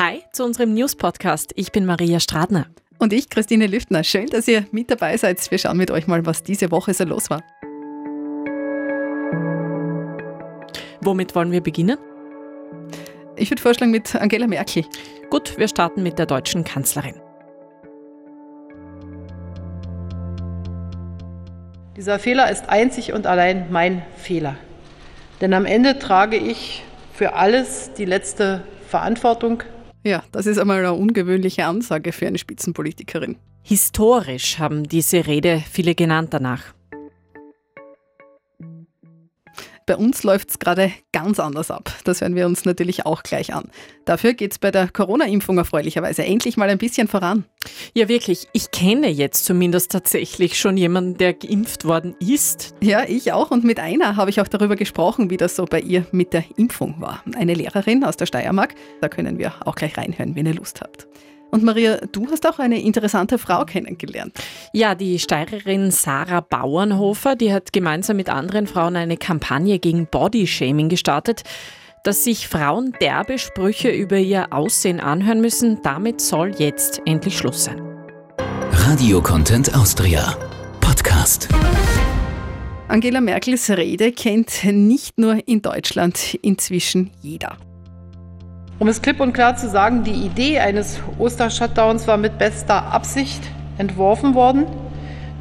Hi zu unserem News-Podcast. Ich bin Maria Stradner. Und ich, Christine Lüftner. Schön, dass ihr mit dabei seid. Wir schauen mit euch mal, was diese Woche so los war. Womit wollen wir beginnen? Ich würde vorschlagen mit Angela Merkel. Gut, wir starten mit der deutschen Kanzlerin. Dieser Fehler ist einzig und allein mein Fehler. Denn am Ende trage ich für alles die letzte Verantwortung. Ja, das ist einmal eine ungewöhnliche Ansage für eine Spitzenpolitikerin. Historisch haben diese Rede viele genannt danach. Bei uns läuft es gerade ganz anders ab. Das hören wir uns natürlich auch gleich an. Dafür geht es bei der Corona-Impfung erfreulicherweise endlich mal ein bisschen voran. Ja, wirklich. Ich kenne jetzt zumindest tatsächlich schon jemanden, der geimpft worden ist. Ja, ich auch. Und mit einer habe ich auch darüber gesprochen, wie das so bei ihr mit der Impfung war. Eine Lehrerin aus der Steiermark. Da können wir auch gleich reinhören, wenn ihr Lust habt. Und Maria, du hast auch eine interessante Frau kennengelernt. Ja, die Steirerin Sarah Bauernhofer, die hat gemeinsam mit anderen Frauen eine Kampagne gegen Bodyshaming gestartet. Dass sich Frauen derbe Sprüche über ihr Aussehen anhören müssen, damit soll jetzt endlich Schluss sein. Radio Content Austria Podcast. Angela Merkels Rede kennt nicht nur in Deutschland inzwischen jeder. Um es klipp und klar zu sagen, die Idee eines Oster-Shutdowns war mit bester Absicht entworfen worden,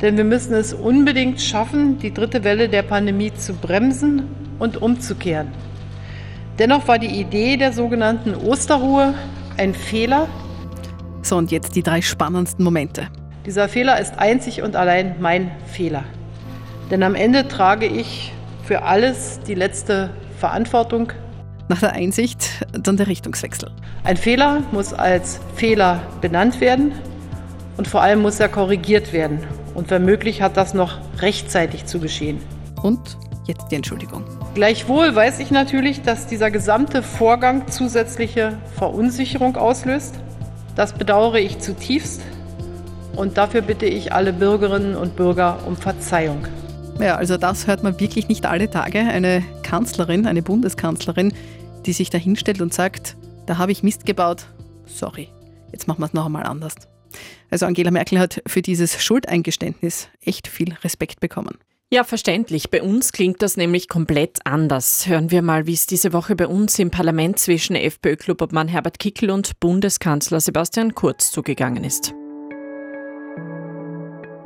denn wir müssen es unbedingt schaffen, die dritte Welle der Pandemie zu bremsen und umzukehren. Dennoch war die Idee der sogenannten Osterruhe ein Fehler. So, und jetzt die drei spannendsten Momente. Dieser Fehler ist einzig und allein mein Fehler. Denn am Ende trage ich für alles die letzte Verantwortung nach der Einsicht dann der Richtungswechsel. Ein Fehler muss als Fehler benannt werden und vor allem muss er korrigiert werden. Und wenn möglich hat das noch rechtzeitig zu geschehen. Und jetzt die Entschuldigung. Gleichwohl weiß ich natürlich, dass dieser gesamte Vorgang zusätzliche Verunsicherung auslöst. Das bedauere ich zutiefst und dafür bitte ich alle Bürgerinnen und Bürger um Verzeihung. Ja, also das hört man wirklich nicht alle Tage. Eine Kanzlerin, eine Bundeskanzlerin, die sich da hinstellt und sagt, da habe ich Mist gebaut, sorry, jetzt machen wir es noch einmal anders. Also Angela Merkel hat für dieses Schuldeingeständnis echt viel Respekt bekommen. Ja, verständlich. Bei uns klingt das nämlich komplett anders. Hören wir mal, wie es diese Woche bei uns im Parlament zwischen FPÖ-Klubobmann Herbert Kickel und Bundeskanzler Sebastian Kurz zugegangen ist.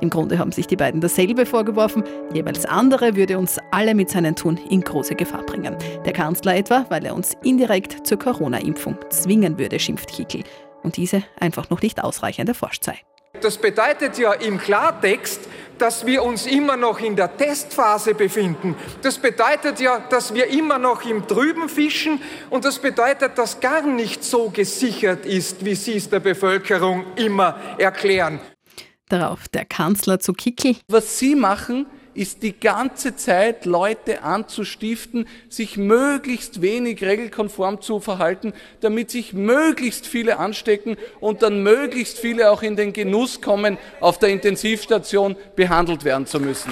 Im Grunde haben sich die beiden dasselbe vorgeworfen, jeweils andere würde uns alle mit seinen Tun in große Gefahr bringen. Der Kanzler etwa, weil er uns indirekt zur Corona-Impfung zwingen würde, schimpft Kickel. Und diese einfach noch nicht ausreichend erforscht sei. Das bedeutet ja im Klartext, dass wir uns immer noch in der Testphase befinden. Das bedeutet ja, dass wir immer noch im Trüben fischen und das bedeutet, dass gar nicht so gesichert ist, wie Sie es der Bevölkerung immer erklären. Darauf der Kanzler zu Kickel. Was Sie machen, ist die ganze Zeit Leute anzustiften, sich möglichst wenig regelkonform zu verhalten, damit sich möglichst viele anstecken und dann möglichst viele auch in den Genuss kommen, auf der Intensivstation behandelt werden zu müssen.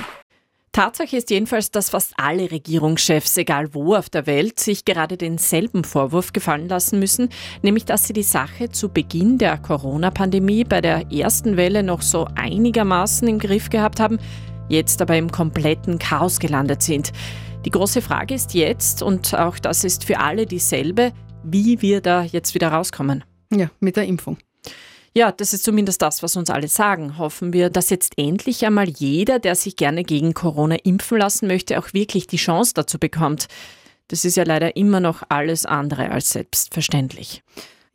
Tatsache ist jedenfalls, dass fast alle Regierungschefs, egal wo auf der Welt, sich gerade denselben Vorwurf gefallen lassen müssen, nämlich dass sie die Sache zu Beginn der Corona-Pandemie bei der ersten Welle noch so einigermaßen im Griff gehabt haben, jetzt aber im kompletten Chaos gelandet sind. Die große Frage ist jetzt, und auch das ist für alle dieselbe, wie wir da jetzt wieder rauskommen. Ja, mit der Impfung. Ja, das ist zumindest das, was uns alle sagen. Hoffen wir, dass jetzt endlich einmal jeder, der sich gerne gegen Corona impfen lassen möchte, auch wirklich die Chance dazu bekommt. Das ist ja leider immer noch alles andere als selbstverständlich.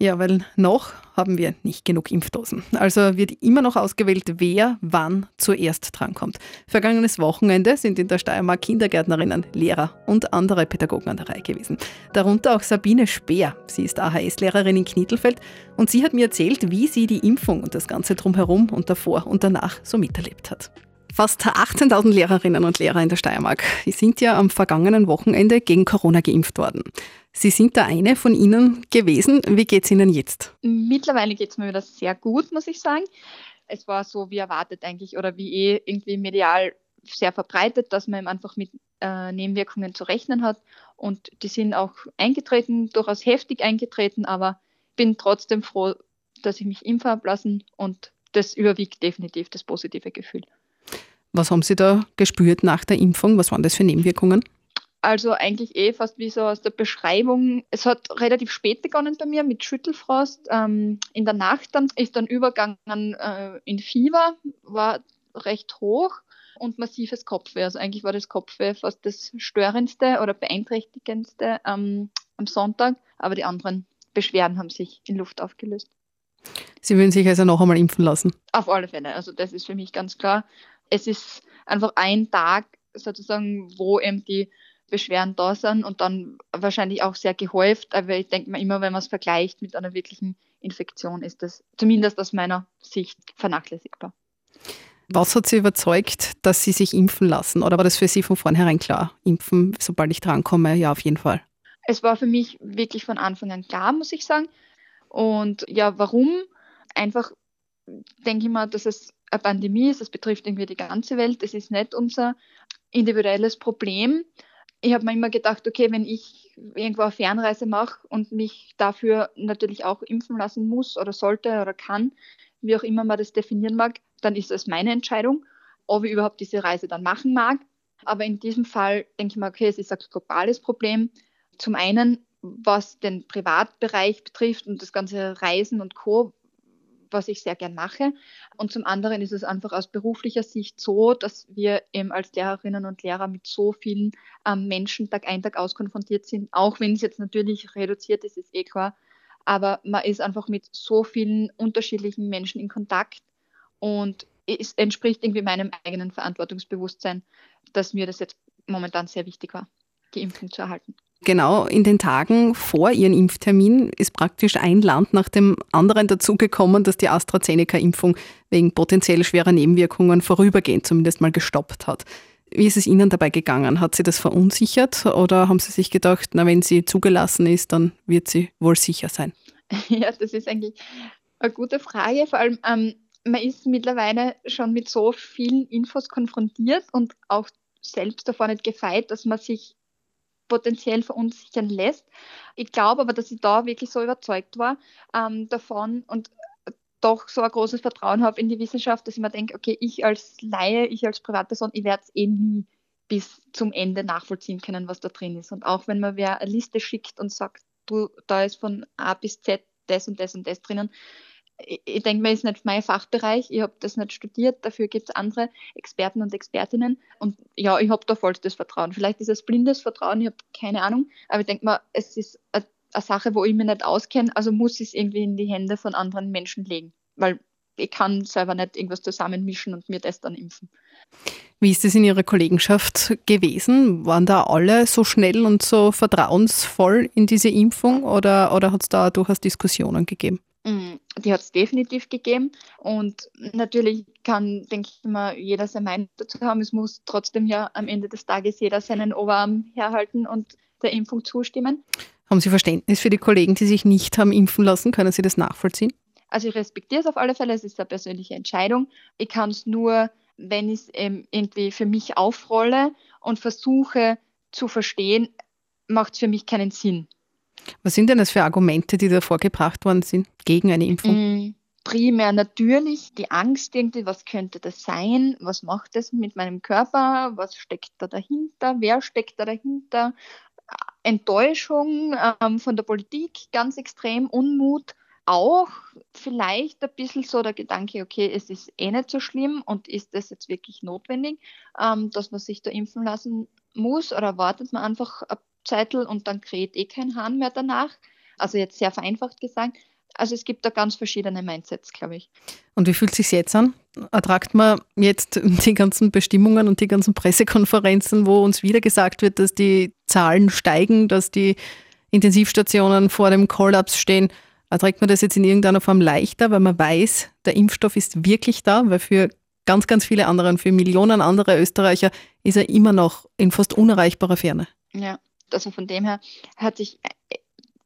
Ja, weil noch haben wir nicht genug Impfdosen. Also wird immer noch ausgewählt, wer wann zuerst drankommt. Vergangenes Wochenende sind in der Steiermark Kindergärtnerinnen, Lehrer und andere Pädagogen an der Reihe gewesen. Darunter auch Sabine Speer. Sie ist AHS-Lehrerin in Knittelfeld und sie hat mir erzählt, wie sie die Impfung und das Ganze drumherum und davor und danach so miterlebt hat. Fast 18.000 Lehrerinnen und Lehrer in der Steiermark sind ja am vergangenen Wochenende gegen Corona geimpft worden. Sie sind da eine von Ihnen gewesen. Wie geht es Ihnen jetzt? Mittlerweile geht es mir wieder sehr gut, muss ich sagen. Es war so wie erwartet eigentlich oder wie eh irgendwie medial sehr verbreitet, dass man einfach mit äh, Nebenwirkungen zu rechnen hat. Und die sind auch eingetreten, durchaus heftig eingetreten, aber bin trotzdem froh, dass ich mich impfen habe lassen und das überwiegt definitiv das positive Gefühl. Was haben Sie da gespürt nach der Impfung? Was waren das für Nebenwirkungen? Also eigentlich eh fast wie so aus der Beschreibung. Es hat relativ spät begonnen bei mir mit Schüttelfrost. Ähm, in der Nacht dann ist dann übergegangen äh, in Fieber, war recht hoch und massives Kopfweh. Also eigentlich war das Kopfweh fast das störendste oder beeinträchtigendste ähm, am Sonntag, aber die anderen Beschwerden haben sich in Luft aufgelöst. Sie würden sich also noch einmal impfen lassen? Auf alle Fälle. Also das ist für mich ganz klar. Es ist einfach ein Tag sozusagen, wo eben die Beschwerden da sind und dann wahrscheinlich auch sehr gehäuft. Aber ich denke mal immer, wenn man es vergleicht mit einer wirklichen Infektion, ist das zumindest aus meiner Sicht vernachlässigbar. Was hat Sie überzeugt, dass Sie sich impfen lassen? Oder war das für Sie von vornherein klar? Impfen, sobald ich drankomme, ja, auf jeden Fall. Es war für mich wirklich von Anfang an klar, muss ich sagen. Und ja, warum? Einfach denke ich mal, dass es eine Pandemie ist, es betrifft irgendwie die ganze Welt, es ist nicht unser individuelles Problem. Ich habe mir immer gedacht, okay, wenn ich irgendwo eine Fernreise mache und mich dafür natürlich auch impfen lassen muss oder sollte oder kann, wie auch immer man das definieren mag, dann ist das meine Entscheidung, ob ich überhaupt diese Reise dann machen mag. Aber in diesem Fall denke ich mal, okay, es ist ein globales Problem. Zum einen, was den Privatbereich betrifft und das ganze Reisen und Co., was ich sehr gern mache. Und zum anderen ist es einfach aus beruflicher Sicht so, dass wir eben als Lehrerinnen und Lehrer mit so vielen ähm, Menschen Tag ein, Tag aus konfrontiert sind, auch wenn es jetzt natürlich reduziert ist, ist eh klar. Aber man ist einfach mit so vielen unterschiedlichen Menschen in Kontakt und es entspricht irgendwie meinem eigenen Verantwortungsbewusstsein, dass mir das jetzt momentan sehr wichtig war, die Impfung zu erhalten. Genau in den Tagen vor Ihrem Impftermin ist praktisch ein Land nach dem anderen dazugekommen, dass die AstraZeneca-Impfung wegen potenziell schwerer Nebenwirkungen vorübergehend zumindest mal gestoppt hat. Wie ist es Ihnen dabei gegangen? Hat Sie das verunsichert oder haben Sie sich gedacht, na, wenn sie zugelassen ist, dann wird sie wohl sicher sein? Ja, das ist eigentlich eine gute Frage. Vor allem, ähm, man ist mittlerweile schon mit so vielen Infos konfrontiert und auch selbst davor nicht gefeit, dass man sich potenziell verunsichern lässt. Ich glaube aber, dass ich da wirklich so überzeugt war ähm, davon und doch so ein großes Vertrauen habe in die Wissenschaft, dass ich mir denke, okay, ich als Laie, ich als Privatperson, ich werde es eh nie bis zum Ende nachvollziehen können, was da drin ist. Und auch wenn man wer eine Liste schickt und sagt, du, da ist von A bis Z das und das und das drinnen, ich denke mir, ist nicht mein Fachbereich, ich habe das nicht studiert, dafür gibt es andere Experten und Expertinnen und ja, ich habe da vollstes Vertrauen. Vielleicht ist es blindes Vertrauen, ich habe keine Ahnung, aber ich denke mal, es ist eine, eine Sache, wo ich mich nicht auskenne, also muss ich es irgendwie in die Hände von anderen Menschen legen, weil ich kann selber nicht irgendwas zusammenmischen und mir das dann impfen. Wie ist es in Ihrer Kollegenschaft gewesen? Waren da alle so schnell und so vertrauensvoll in diese Impfung oder, oder hat es da durchaus Diskussionen gegeben? Mm, die hat es definitiv gegeben. Und natürlich kann, denke ich immer, jeder seine Meinung dazu haben. Es muss trotzdem ja am Ende des Tages jeder seinen Oberarm herhalten und der Impfung zustimmen. Haben Sie Verständnis für die Kollegen, die sich nicht haben impfen lassen? Können Sie das nachvollziehen? Also ich respektiere es auf alle Fälle, es ist eine persönliche Entscheidung. Ich kann es nur, wenn ich es ähm, irgendwie für mich aufrolle und versuche zu verstehen, macht es für mich keinen Sinn. Was sind denn das für Argumente, die da vorgebracht worden sind gegen eine Impfung? Mm, primär natürlich die Angst irgendwie, was könnte das sein? Was macht das mit meinem Körper? Was steckt da dahinter? Wer steckt da dahinter? Enttäuschung ähm, von der Politik, ganz extrem, Unmut. Auch vielleicht ein bisschen so der Gedanke, okay, es ist eh nicht so schlimm und ist das jetzt wirklich notwendig, ähm, dass man sich da impfen lassen muss oder wartet man einfach ein Zeitl und dann kräht eh kein Hahn mehr danach. Also jetzt sehr vereinfacht gesagt. Also es gibt da ganz verschiedene Mindsets, glaube ich. Und wie fühlt es sich jetzt an? Ertragt man jetzt die ganzen Bestimmungen und die ganzen Pressekonferenzen, wo uns wieder gesagt wird, dass die Zahlen steigen, dass die Intensivstationen vor dem Kollaps stehen? Erträgt man das jetzt in irgendeiner Form leichter, weil man weiß, der Impfstoff ist wirklich da, weil für ganz, ganz viele andere und für Millionen andere Österreicher ist er immer noch in fast unerreichbarer Ferne. Ja, also von dem her hat sich äh,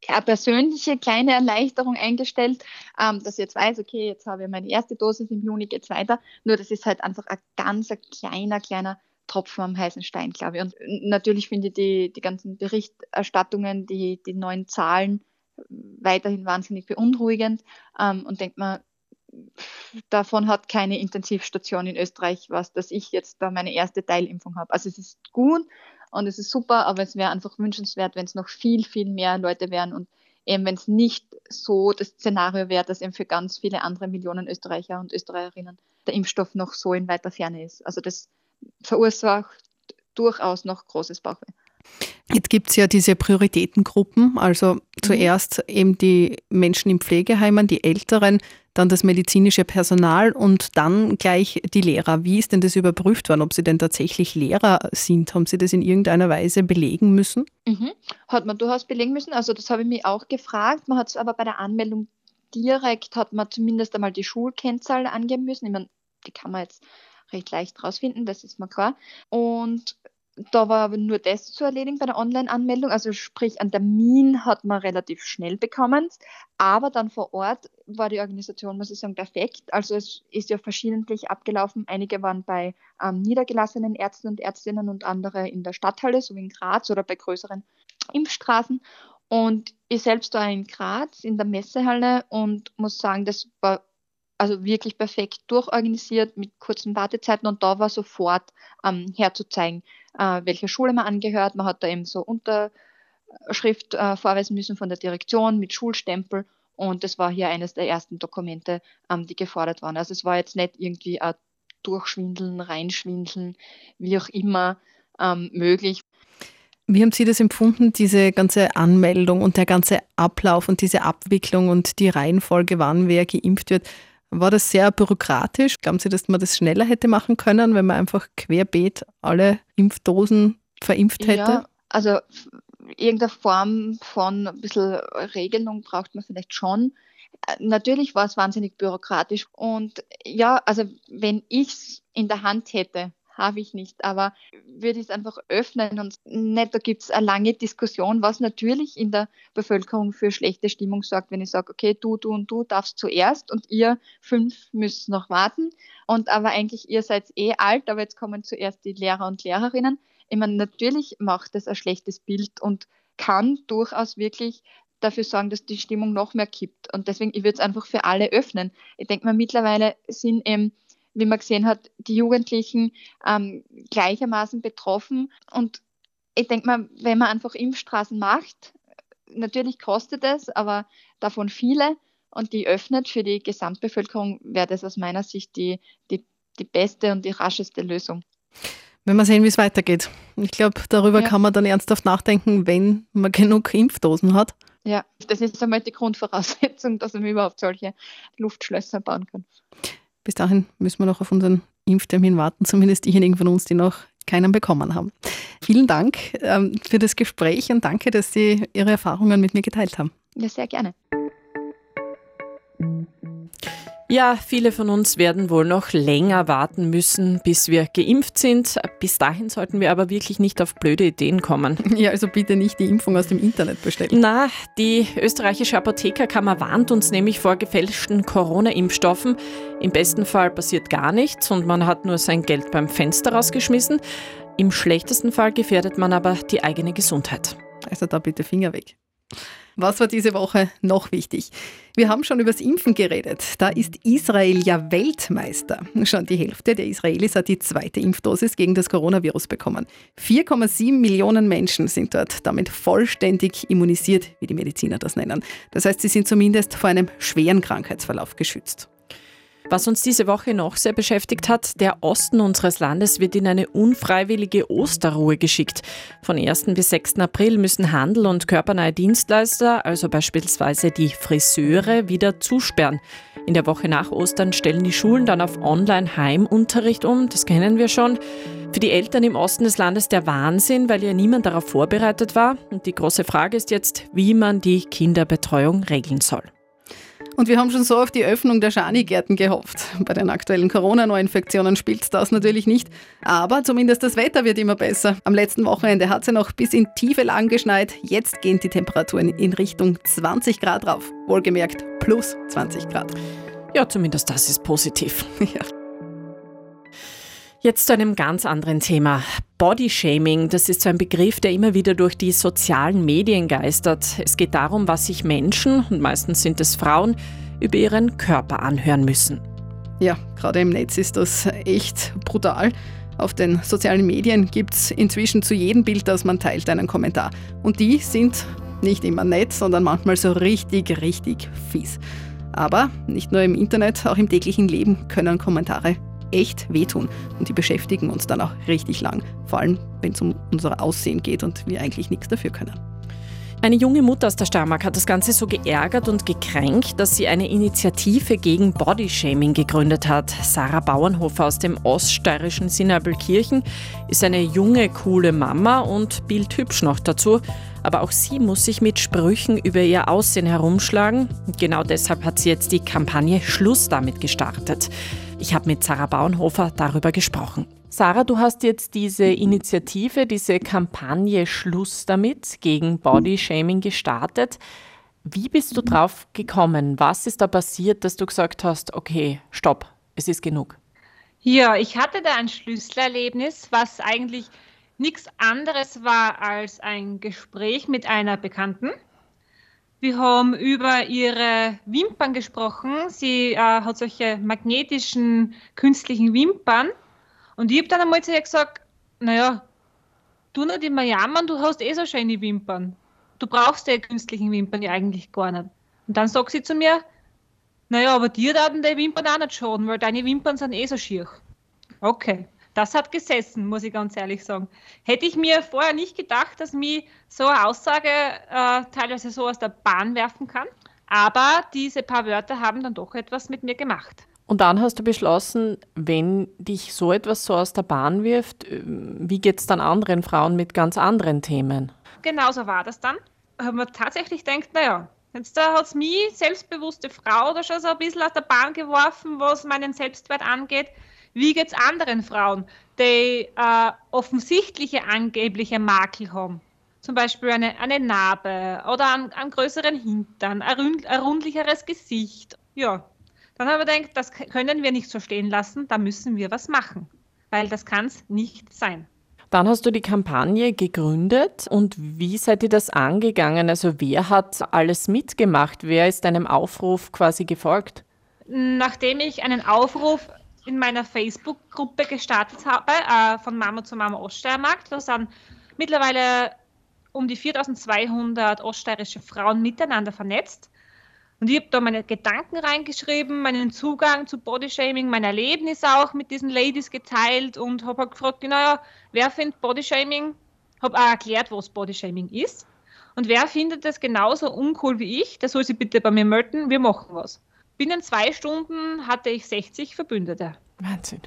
eine persönliche kleine Erleichterung eingestellt, ähm, dass ich jetzt weiß, okay, jetzt habe ich meine erste Dosis, im Juni geht es weiter. Nur das ist halt einfach ein ganz ein kleiner, kleiner Tropfen am heißen Stein, glaube ich. Und natürlich finde ich die, die ganzen Berichterstattungen, die, die neuen Zahlen weiterhin wahnsinnig beunruhigend ähm, und denkt man, davon hat keine Intensivstation in Österreich was, dass ich jetzt da meine erste Teilimpfung habe. Also es ist gut und es ist super, aber es wäre einfach wünschenswert, wenn es noch viel, viel mehr Leute wären und eben wenn es nicht so das Szenario wäre, dass eben für ganz viele andere Millionen Österreicher und Österreicherinnen der Impfstoff noch so in weiter Ferne ist. Also das verursacht durchaus noch großes Bauchweh. Jetzt gibt es ja diese Prioritätengruppen, also mhm. zuerst eben die Menschen in Pflegeheimen, die Älteren, dann das medizinische Personal und dann gleich die Lehrer. Wie ist denn das überprüft worden, ob sie denn tatsächlich Lehrer sind? Haben Sie das in irgendeiner Weise belegen müssen? Mhm. Hat man durchaus belegen müssen. Also das habe ich mich auch gefragt. Man hat es aber bei der Anmeldung direkt, hat man zumindest einmal die Schulkennzahl angeben müssen. Ich meine, die kann man jetzt recht leicht rausfinden, das ist mir klar. Und da war aber nur das zu erledigen bei der Online-Anmeldung. Also sprich, einen Termin hat man relativ schnell bekommen. Aber dann vor Ort war die Organisation, muss ich sagen, perfekt. Also es ist ja verschiedentlich abgelaufen. Einige waren bei ähm, niedergelassenen Ärzten und Ärztinnen und andere in der Stadthalle, so wie in Graz oder bei größeren Impfstraßen. Und ich selbst war in Graz in der Messehalle und muss sagen, das war also wirklich perfekt durchorganisiert mit kurzen Wartezeiten und da war sofort ähm, herzuzeigen, äh, welcher Schule man angehört. Man hat da eben so Unterschrift äh, vorweisen müssen von der Direktion mit Schulstempel und das war hier eines der ersten Dokumente, ähm, die gefordert waren. Also es war jetzt nicht irgendwie ein Durchschwindeln, Reinschwindeln, wie auch immer ähm, möglich. Wie haben Sie das empfunden, diese ganze Anmeldung und der ganze Ablauf und diese Abwicklung und die Reihenfolge, wann wer geimpft wird? War das sehr bürokratisch? Glauben Sie, dass man das schneller hätte machen können, wenn man einfach querbeet alle Impfdosen verimpft hätte? Ja, also irgendeine Form von ein bisschen Regelung braucht man vielleicht schon. Natürlich war es wahnsinnig bürokratisch und ja, also wenn ich es in der Hand hätte, habe ich nicht, aber würde ich es einfach öffnen und nicht, da gibt es eine lange Diskussion, was natürlich in der Bevölkerung für schlechte Stimmung sorgt, wenn ich sage, okay, du, du und du darfst zuerst und ihr fünf müsst noch warten und aber eigentlich ihr seid eh alt, aber jetzt kommen zuerst die Lehrer und Lehrerinnen. Ich meine, natürlich macht das ein schlechtes Bild und kann durchaus wirklich dafür sorgen, dass die Stimmung noch mehr kippt. Und deswegen, ich würde es einfach für alle öffnen. Ich denke mal, mittlerweile sind eben wie man gesehen hat, die Jugendlichen ähm, gleichermaßen betroffen. Und ich denke mal, wenn man einfach Impfstraßen macht, natürlich kostet es, aber davon viele und die öffnet für die Gesamtbevölkerung, wäre das aus meiner Sicht die, die, die beste und die rascheste Lösung. Wenn wir sehen, wie es weitergeht. Ich glaube, darüber ja. kann man dann ernsthaft nachdenken, wenn man genug Impfdosen hat. Ja, das ist einmal die Grundvoraussetzung, dass man überhaupt solche Luftschlösser bauen kann. Bis dahin müssen wir noch auf unseren Impftermin warten, zumindest diejenigen von uns, die noch keinen bekommen haben. Vielen Dank ähm, für das Gespräch und danke, dass Sie Ihre Erfahrungen mit mir geteilt haben. Ja, sehr gerne. Ja, viele von uns werden wohl noch länger warten müssen, bis wir geimpft sind. Bis dahin sollten wir aber wirklich nicht auf blöde Ideen kommen. Ja, also bitte nicht die Impfung aus dem Internet bestellen. Na, die österreichische Apothekerkammer warnt uns nämlich vor gefälschten Corona-Impfstoffen. Im besten Fall passiert gar nichts und man hat nur sein Geld beim Fenster rausgeschmissen. Im schlechtesten Fall gefährdet man aber die eigene Gesundheit. Also da bitte Finger weg. Was war diese Woche noch wichtig? Wir haben schon über das Impfen geredet. Da ist Israel ja Weltmeister. Schon die Hälfte der Israelis hat die zweite Impfdosis gegen das Coronavirus bekommen. 4,7 Millionen Menschen sind dort damit vollständig immunisiert, wie die Mediziner das nennen. Das heißt, sie sind zumindest vor einem schweren Krankheitsverlauf geschützt. Was uns diese Woche noch sehr beschäftigt hat, der Osten unseres Landes wird in eine unfreiwillige Osterruhe geschickt. Von 1. bis 6. April müssen Handel und körpernahe Dienstleister, also beispielsweise die Friseure, wieder zusperren. In der Woche nach Ostern stellen die Schulen dann auf Online-Heimunterricht um, das kennen wir schon. Für die Eltern im Osten des Landes der Wahnsinn, weil ja niemand darauf vorbereitet war. Und die große Frage ist jetzt, wie man die Kinderbetreuung regeln soll. Und wir haben schon so auf die Öffnung der Schanigärten gehofft. Bei den aktuellen Corona-Neuinfektionen spielt das natürlich nicht. Aber zumindest das Wetter wird immer besser. Am letzten Wochenende hat es ja noch bis in tiefe Lagen geschneit. Jetzt gehen die Temperaturen in Richtung 20 Grad rauf. Wohlgemerkt plus 20 Grad. Ja, zumindest das ist positiv. Ja. Jetzt zu einem ganz anderen Thema. Bodyshaming, das ist so ein Begriff, der immer wieder durch die sozialen Medien geistert. Es geht darum, was sich Menschen, und meistens sind es Frauen, über ihren Körper anhören müssen. Ja, gerade im Netz ist das echt brutal. Auf den sozialen Medien gibt es inzwischen zu jedem Bild, das man teilt, einen Kommentar. Und die sind nicht immer nett, sondern manchmal so richtig, richtig fies. Aber nicht nur im Internet, auch im täglichen Leben können Kommentare echt wehtun. Und die beschäftigen uns dann auch richtig lang. Vor allem, wenn es um unser Aussehen geht und wir eigentlich nichts dafür können. Eine junge Mutter aus der Steiermark hat das Ganze so geärgert und gekränkt, dass sie eine Initiative gegen Bodyshaming gegründet hat. Sarah Bauernhofer aus dem oststeirischen Sinnabelkirchen ist eine junge, coole Mama und bildhübsch noch dazu. Aber auch sie muss sich mit Sprüchen über ihr Aussehen herumschlagen. Genau deshalb hat sie jetzt die Kampagne Schluss damit gestartet. Ich habe mit Sarah Bauernhofer darüber gesprochen. Sarah, du hast jetzt diese Initiative, diese Kampagne Schluss damit gegen Bodyshaming gestartet. Wie bist du drauf gekommen? Was ist da passiert, dass du gesagt hast, okay, stopp, es ist genug? Ja, ich hatte da ein Schlüsselerlebnis, was eigentlich nichts anderes war als ein Gespräch mit einer Bekannten. Wir haben über ihre Wimpern gesprochen. Sie äh, hat solche magnetischen künstlichen Wimpern. Und ich habe dann einmal zu ihr gesagt, naja, du nicht immer jammern, du hast eh so schöne Wimpern. Du brauchst die künstlichen Wimpern ja eigentlich gar nicht. Und dann sagt sie zu mir, naja, aber dir werden die Wimpern auch nicht schaden, weil deine Wimpern sind eh so schier. Okay. Das hat gesessen, muss ich ganz ehrlich sagen. Hätte ich mir vorher nicht gedacht, dass mich so eine Aussage äh, teilweise so aus der Bahn werfen kann. Aber diese paar Wörter haben dann doch etwas mit mir gemacht. Und dann hast du beschlossen, wenn dich so etwas so aus der Bahn wirft, äh, wie geht es dann anderen Frauen mit ganz anderen Themen? Genauso war das dann. Haben wir tatsächlich gedacht, naja, jetzt da hat es mich, selbstbewusste Frau, da schon so ein bisschen aus der Bahn geworfen, was meinen Selbstwert angeht. Wie geht es anderen Frauen, die äh, offensichtliche angebliche Makel haben? Zum Beispiel eine, eine Narbe oder einen, einen größeren Hintern, ein, rund, ein rundlicheres Gesicht. Ja, dann haben wir gedacht, das können wir nicht so stehen lassen, da müssen wir was machen, weil das kann es nicht sein. Dann hast du die Kampagne gegründet und wie seid ihr das angegangen? Also wer hat alles mitgemacht? Wer ist deinem Aufruf quasi gefolgt? Nachdem ich einen Aufruf in meiner Facebook-Gruppe gestartet habe, äh, von Mama zu Mama Oststeiermark. Da sind mittlerweile um die 4200 oststeirische Frauen miteinander vernetzt. Und ich habe da meine Gedanken reingeschrieben, meinen Zugang zu Bodyshaming, mein Erlebnis auch mit diesen Ladies geteilt und habe halt gefragt, naja, wer findet Bodyshaming? Habe auch erklärt, was Bodyshaming ist. Und wer findet das genauso uncool wie ich, der soll sich bitte bei mir melden, wir machen was. Binnen zwei Stunden hatte ich 60 Verbündete. Wahnsinn.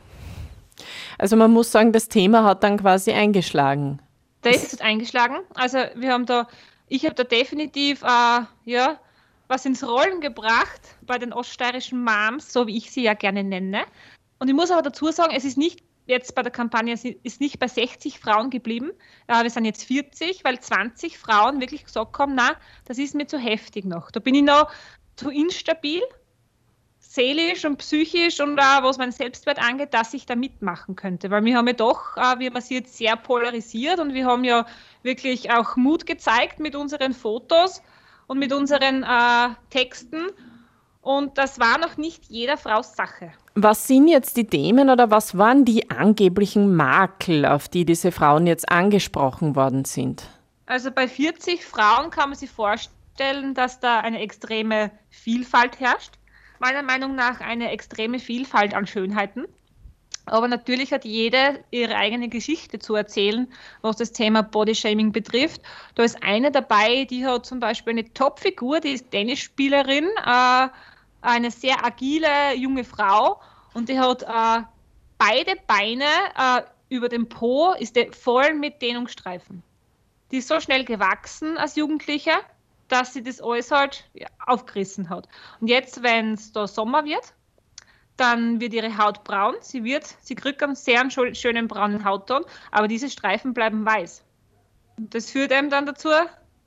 Also man muss sagen, das Thema hat dann quasi eingeschlagen. Das ist eingeschlagen. Also wir haben da, ich habe da definitiv äh, ja, was ins Rollen gebracht bei den oststeirischen Moms, so wie ich sie ja gerne nenne. Und ich muss aber dazu sagen, es ist nicht jetzt bei der Kampagne, es ist nicht bei 60 Frauen geblieben. Äh, wir sind jetzt 40, weil 20 Frauen wirklich gesagt haben, na, das ist mir zu heftig noch. Da bin ich noch zu instabil seelisch und psychisch und auch was mein Selbstwert angeht, dass ich da mitmachen könnte. Weil wir haben ja doch, wie man sieht, sehr polarisiert und wir haben ja wirklich auch Mut gezeigt mit unseren Fotos und mit unseren äh, Texten. Und das war noch nicht jeder Frau's Sache. Was sind jetzt die Themen oder was waren die angeblichen Makel, auf die diese Frauen jetzt angesprochen worden sind? Also bei 40 Frauen kann man sich vorstellen, dass da eine extreme Vielfalt herrscht meiner Meinung nach eine extreme Vielfalt an Schönheiten. Aber natürlich hat jede ihre eigene Geschichte zu erzählen, was das Thema Bodyshaming betrifft. Da ist eine dabei, die hat zum Beispiel eine Topfigur, die ist Tennisspielerin, äh, eine sehr agile junge Frau und die hat äh, beide Beine äh, über dem Po, ist voll mit Dehnungsstreifen. Die ist so schnell gewachsen als Jugendliche, dass sie das alles halt aufgerissen hat. Und jetzt, wenn es da Sommer wird, dann wird ihre Haut braun. Sie wird, sie kriegt einen sehr schönen braunen Hautton, aber diese Streifen bleiben weiß. Und das führt einem dann dazu,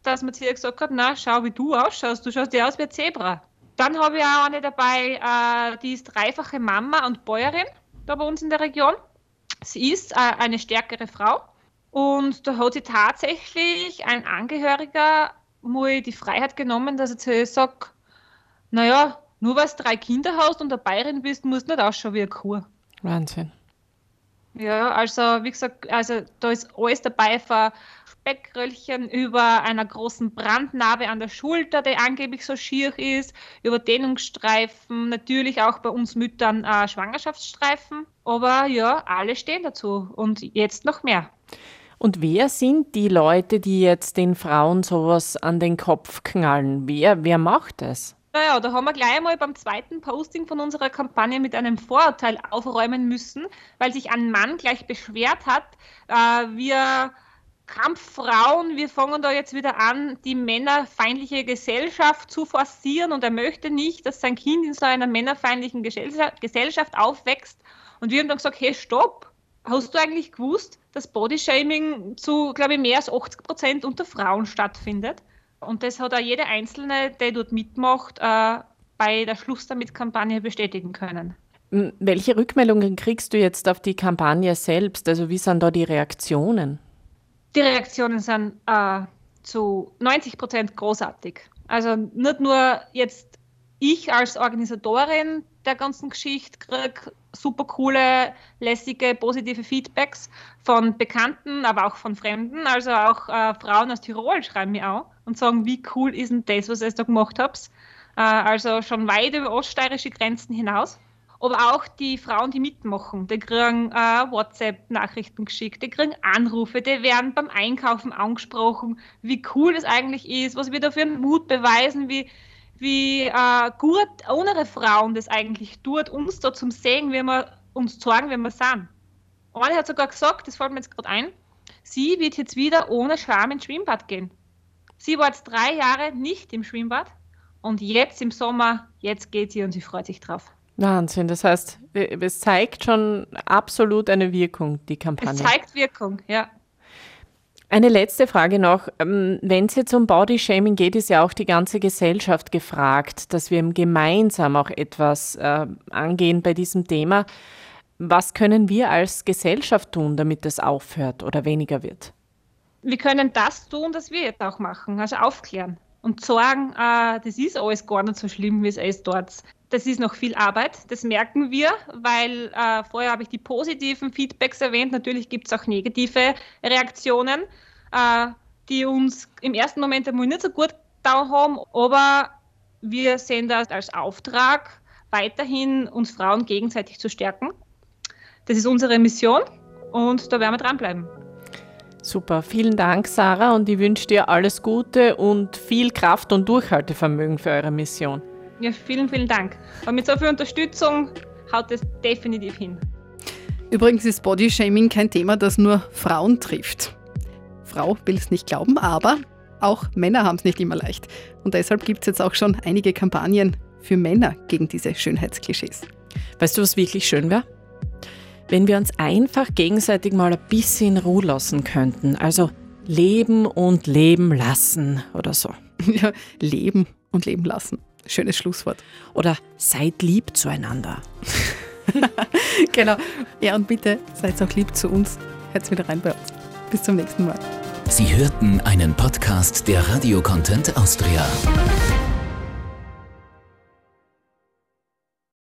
dass man zu ihr gesagt hat, na, schau, wie du ausschaust, du schaust dir aus wie ein Zebra. Dann habe ich auch eine dabei, äh, die ist dreifache Mama und Bäuerin da bei uns in der Region. sie ist äh, eine stärkere Frau und da hat sie tatsächlich ein Angehöriger mal die Freiheit genommen, dass zu ihr sagt, naja, nur weil du drei Kinder hast und eine Bayerin bist, musst du nicht ausschauen wie eine Kuh. Wahnsinn. Ja, also wie gesagt, also da ist alles dabei von Speckröllchen über einer großen Brandnarbe an der Schulter, die angeblich so schier ist, über Dehnungsstreifen, natürlich auch bei uns Müttern äh, Schwangerschaftsstreifen. Aber ja, alle stehen dazu und jetzt noch mehr. Und wer sind die Leute, die jetzt den Frauen sowas an den Kopf knallen? Wer, wer macht das? Naja, da haben wir gleich einmal beim zweiten Posting von unserer Kampagne mit einem Vorurteil aufräumen müssen, weil sich ein Mann gleich beschwert hat, äh, wir Kampffrauen, wir fangen da jetzt wieder an, die männerfeindliche Gesellschaft zu forcieren und er möchte nicht, dass sein Kind in so einer männerfeindlichen Gesellschaft aufwächst. Und wir haben dann gesagt, hey, stopp, hast du eigentlich gewusst, dass Bodyshaming zu, glaube ich, mehr als 80 Prozent unter Frauen stattfindet? Und das hat auch jede Einzelne, der dort mitmacht, äh, bei der Schluss damit Kampagne bestätigen können. Welche Rückmeldungen kriegst du jetzt auf die Kampagne selbst? Also wie sind da die Reaktionen? Die Reaktionen sind äh, zu 90 Prozent großartig. Also nicht nur jetzt ich als Organisatorin der ganzen Geschichte kriege super coole, lässige, positive Feedbacks von Bekannten, aber auch von Fremden. Also auch äh, Frauen aus Tirol schreiben mir auch und sagen, wie cool ist denn das, was ihr da gemacht habt. Äh, also schon weit über oststeirische Grenzen hinaus. Aber auch die Frauen, die mitmachen, die kriegen äh, WhatsApp-Nachrichten geschickt, die kriegen Anrufe, die werden beim Einkaufen angesprochen, wie cool das eigentlich ist, was wir da für einen Mut beweisen, wie, wie äh, gut andere Frauen das eigentlich tut, uns da zum Sehen, wie wir uns zeigen, wie wir sind. Eine hat sogar gesagt, das fällt mir jetzt gerade ein, sie wird jetzt wieder ohne Scham ins Schwimmbad gehen. Sie war jetzt drei Jahre nicht im Schwimmbad und jetzt im Sommer, jetzt geht sie und sie freut sich drauf. Wahnsinn, das heißt, es zeigt schon absolut eine Wirkung, die Kampagne. Es zeigt Wirkung, ja. Eine letzte Frage noch. Ähm, Wenn es jetzt um Bodyshaming geht, ist ja auch die ganze Gesellschaft gefragt, dass wir gemeinsam auch etwas äh, angehen bei diesem Thema. Was können wir als Gesellschaft tun, damit es aufhört oder weniger wird? Wir können das tun, das wir jetzt auch machen, also aufklären und sagen, äh, das ist alles gar nicht so schlimm, wie es ist dort. Das ist noch viel Arbeit, das merken wir, weil äh, vorher habe ich die positiven Feedbacks erwähnt. Natürlich gibt es auch negative Reaktionen, äh, die uns im ersten Moment einmal nicht so gut da haben, aber wir sehen das als Auftrag, weiterhin uns Frauen gegenseitig zu stärken. Das ist unsere Mission und da werden wir dranbleiben. Super, vielen Dank, Sarah, und ich wünsche dir alles Gute und viel Kraft und Durchhaltevermögen für eure Mission. Ja, vielen, vielen Dank. Und mit so viel Unterstützung haut es definitiv hin. Übrigens ist Bodyshaming kein Thema, das nur Frauen trifft. Frau will es nicht glauben, aber auch Männer haben es nicht immer leicht. Und deshalb gibt es jetzt auch schon einige Kampagnen für Männer gegen diese Schönheitsklischees. Weißt du, was wirklich schön wäre? Wenn wir uns einfach gegenseitig mal ein bisschen in Ruhe lassen könnten. Also leben und leben lassen oder so. Ja, leben und leben lassen. Schönes Schlusswort. Oder seid lieb zueinander. genau. Ja, und bitte seid auch lieb zu uns. Hört wieder rein bei uns. Bis zum nächsten Mal. Sie hörten einen Podcast der Radio Content Austria.